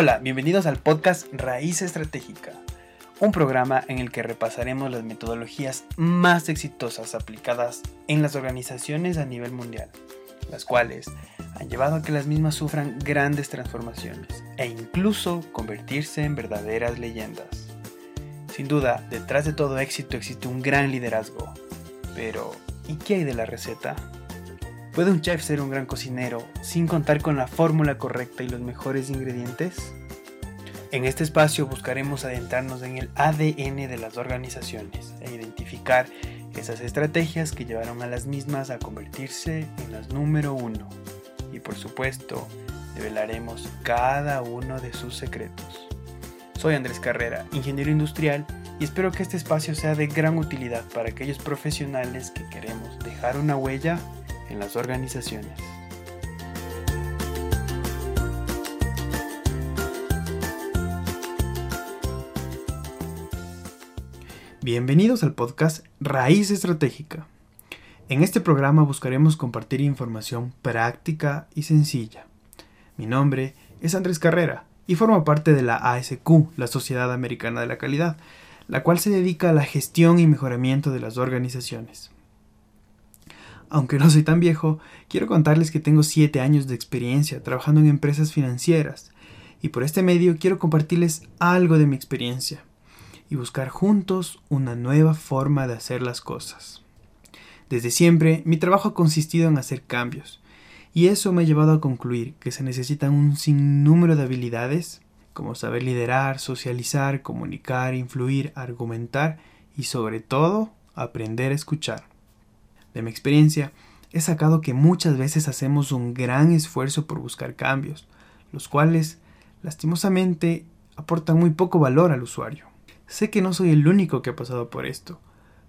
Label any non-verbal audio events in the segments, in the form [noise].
Hola, bienvenidos al podcast Raíz Estratégica, un programa en el que repasaremos las metodologías más exitosas aplicadas en las organizaciones a nivel mundial, las cuales han llevado a que las mismas sufran grandes transformaciones e incluso convertirse en verdaderas leyendas. Sin duda, detrás de todo éxito existe un gran liderazgo. Pero, ¿y qué hay de la receta? ¿Puede un chef ser un gran cocinero sin contar con la fórmula correcta y los mejores ingredientes? En este espacio buscaremos adentrarnos en el ADN de las organizaciones e identificar esas estrategias que llevaron a las mismas a convertirse en las número uno. Y por supuesto, develaremos cada uno de sus secretos. Soy Andrés Carrera, ingeniero industrial, y espero que este espacio sea de gran utilidad para aquellos profesionales que queremos dejar una huella en las organizaciones. Bienvenidos al podcast Raíz Estratégica. En este programa buscaremos compartir información práctica y sencilla. Mi nombre es Andrés Carrera y formo parte de la ASQ, la Sociedad Americana de la Calidad, la cual se dedica a la gestión y mejoramiento de las organizaciones. Aunque no soy tan viejo, quiero contarles que tengo 7 años de experiencia trabajando en empresas financieras y por este medio quiero compartirles algo de mi experiencia y buscar juntos una nueva forma de hacer las cosas. Desde siempre mi trabajo ha consistido en hacer cambios y eso me ha llevado a concluir que se necesitan un sinnúmero de habilidades como saber liderar, socializar, comunicar, influir, argumentar y sobre todo aprender a escuchar. De mi experiencia, he sacado que muchas veces hacemos un gran esfuerzo por buscar cambios, los cuales, lastimosamente, aportan muy poco valor al usuario. Sé que no soy el único que ha pasado por esto,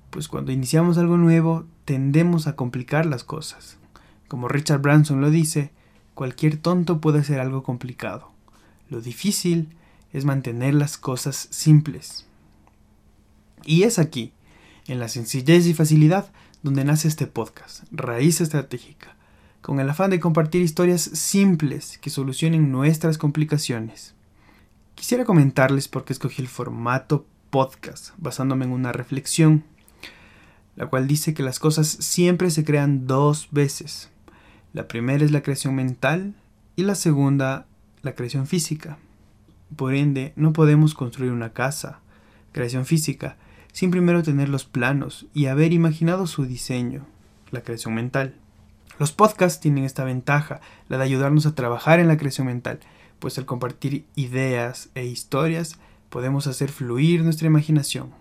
pues cuando iniciamos algo nuevo tendemos a complicar las cosas. Como Richard Branson lo dice, cualquier tonto puede hacer algo complicado. Lo difícil es mantener las cosas simples. Y es aquí, en la sencillez y facilidad, donde nace este podcast, Raíz Estratégica, con el afán de compartir historias simples que solucionen nuestras complicaciones. Quisiera comentarles por qué escogí el formato podcast, basándome en una reflexión, la cual dice que las cosas siempre se crean dos veces. La primera es la creación mental y la segunda la creación física. Por ende, no podemos construir una casa, creación física, sin primero tener los planos y haber imaginado su diseño, la creación mental. Los podcasts tienen esta ventaja, la de ayudarnos a trabajar en la creación mental, pues al compartir ideas e historias podemos hacer fluir nuestra imaginación.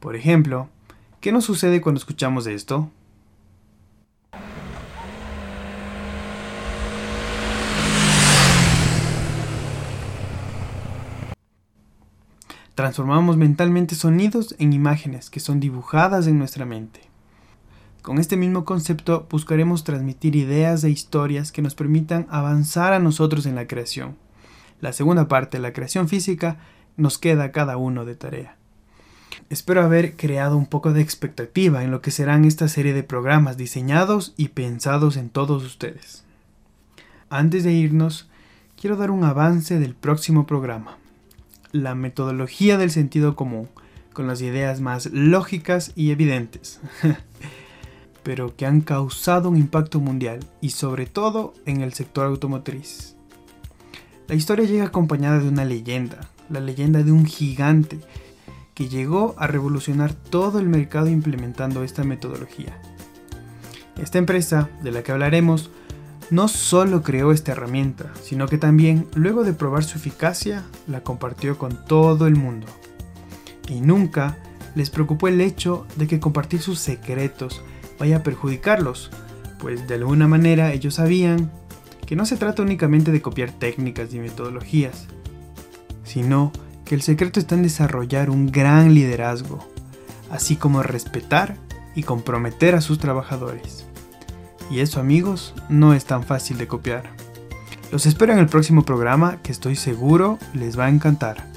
Por ejemplo, ¿qué nos sucede cuando escuchamos esto? Transformamos mentalmente sonidos en imágenes que son dibujadas en nuestra mente. Con este mismo concepto buscaremos transmitir ideas e historias que nos permitan avanzar a nosotros en la creación. La segunda parte, la creación física, nos queda cada uno de tarea. Espero haber creado un poco de expectativa en lo que serán esta serie de programas diseñados y pensados en todos ustedes. Antes de irnos, quiero dar un avance del próximo programa la metodología del sentido común, con las ideas más lógicas y evidentes, [laughs] pero que han causado un impacto mundial y sobre todo en el sector automotriz. La historia llega acompañada de una leyenda, la leyenda de un gigante que llegó a revolucionar todo el mercado implementando esta metodología. Esta empresa, de la que hablaremos, no solo creó esta herramienta, sino que también, luego de probar su eficacia, la compartió con todo el mundo. Y nunca les preocupó el hecho de que compartir sus secretos vaya a perjudicarlos, pues de alguna manera ellos sabían que no se trata únicamente de copiar técnicas y metodologías, sino que el secreto está en desarrollar un gran liderazgo, así como respetar y comprometer a sus trabajadores. Y eso amigos, no es tan fácil de copiar. Los espero en el próximo programa que estoy seguro les va a encantar.